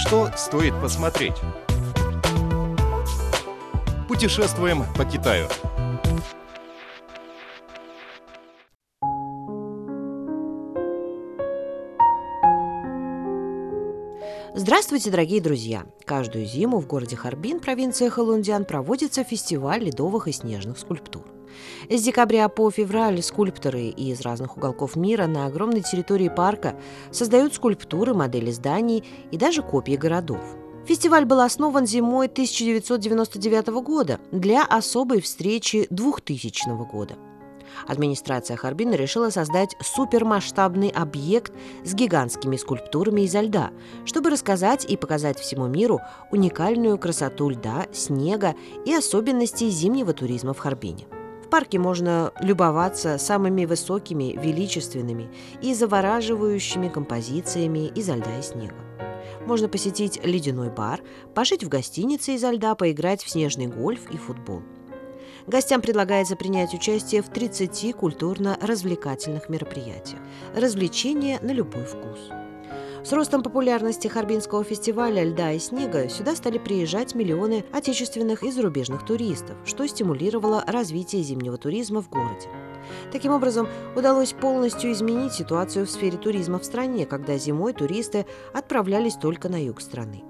Что стоит посмотреть? Путешествуем по Китаю. Здравствуйте, дорогие друзья! Каждую зиму в городе Харбин, провинция Халундиан, проводится фестиваль ледовых и снежных скульптур. С декабря по февраль скульпторы из разных уголков мира на огромной территории парка создают скульптуры, модели зданий и даже копии городов. Фестиваль был основан зимой 1999 года для особой встречи 2000 года – Администрация Харбина решила создать супермасштабный объект с гигантскими скульптурами изо льда, чтобы рассказать и показать всему миру уникальную красоту льда, снега и особенности зимнего туризма в Харбине. В парке можно любоваться самыми высокими, величественными и завораживающими композициями изо льда и снега. Можно посетить ледяной бар, пожить в гостинице изо льда, поиграть в снежный гольф и футбол – Гостям предлагается принять участие в 30 культурно-развлекательных мероприятиях. Развлечения на любой вкус. С ростом популярности Харбинского фестиваля льда и снега сюда стали приезжать миллионы отечественных и зарубежных туристов, что стимулировало развитие зимнего туризма в городе. Таким образом, удалось полностью изменить ситуацию в сфере туризма в стране, когда зимой туристы отправлялись только на юг страны.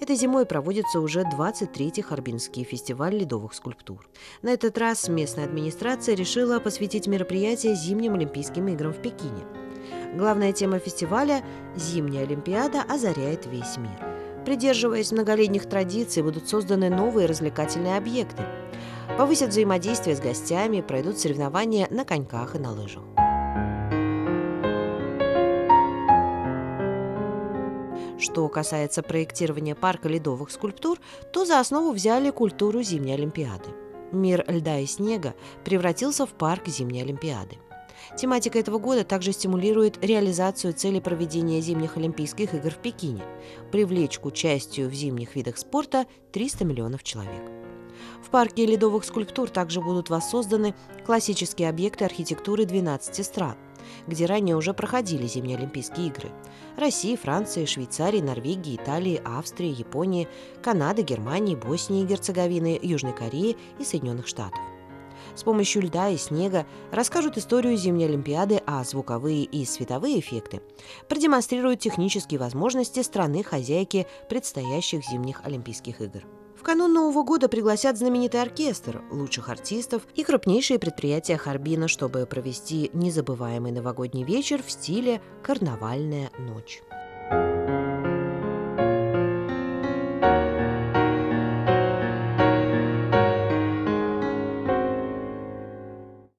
Этой зимой проводится уже 23-й Харбинский фестиваль ледовых скульптур. На этот раз местная администрация решила посвятить мероприятие зимним Олимпийским играм в Пекине. Главная тема фестиваля – «Зимняя Олимпиада озаряет весь мир». Придерживаясь многолетних традиций, будут созданы новые развлекательные объекты. Повысят взаимодействие с гостями, пройдут соревнования на коньках и на лыжах. Что касается проектирования парка ледовых скульптур, то за основу взяли культуру зимней Олимпиады. Мир льда и снега превратился в парк зимней Олимпиады. Тематика этого года также стимулирует реализацию цели проведения зимних Олимпийских игр в Пекине – привлечь к участию в зимних видах спорта 300 миллионов человек. В парке ледовых скульптур также будут воссозданы классические объекты архитектуры 12 стран – где ранее уже проходили зимние Олимпийские игры. России, Франции, Швейцарии, Норвегии, Италии, Австрии, Японии, Канады, Германии, Боснии и Герцеговины, Южной Кореи и Соединенных Штатов. С помощью льда и снега расскажут историю зимней Олимпиады, а звуковые и световые эффекты продемонстрируют технические возможности страны-хозяйки предстоящих зимних Олимпийских игр. В канун Нового года пригласят знаменитый оркестр, лучших артистов и крупнейшие предприятия Харбина, чтобы провести незабываемый новогодний вечер в стиле «Карнавальная ночь».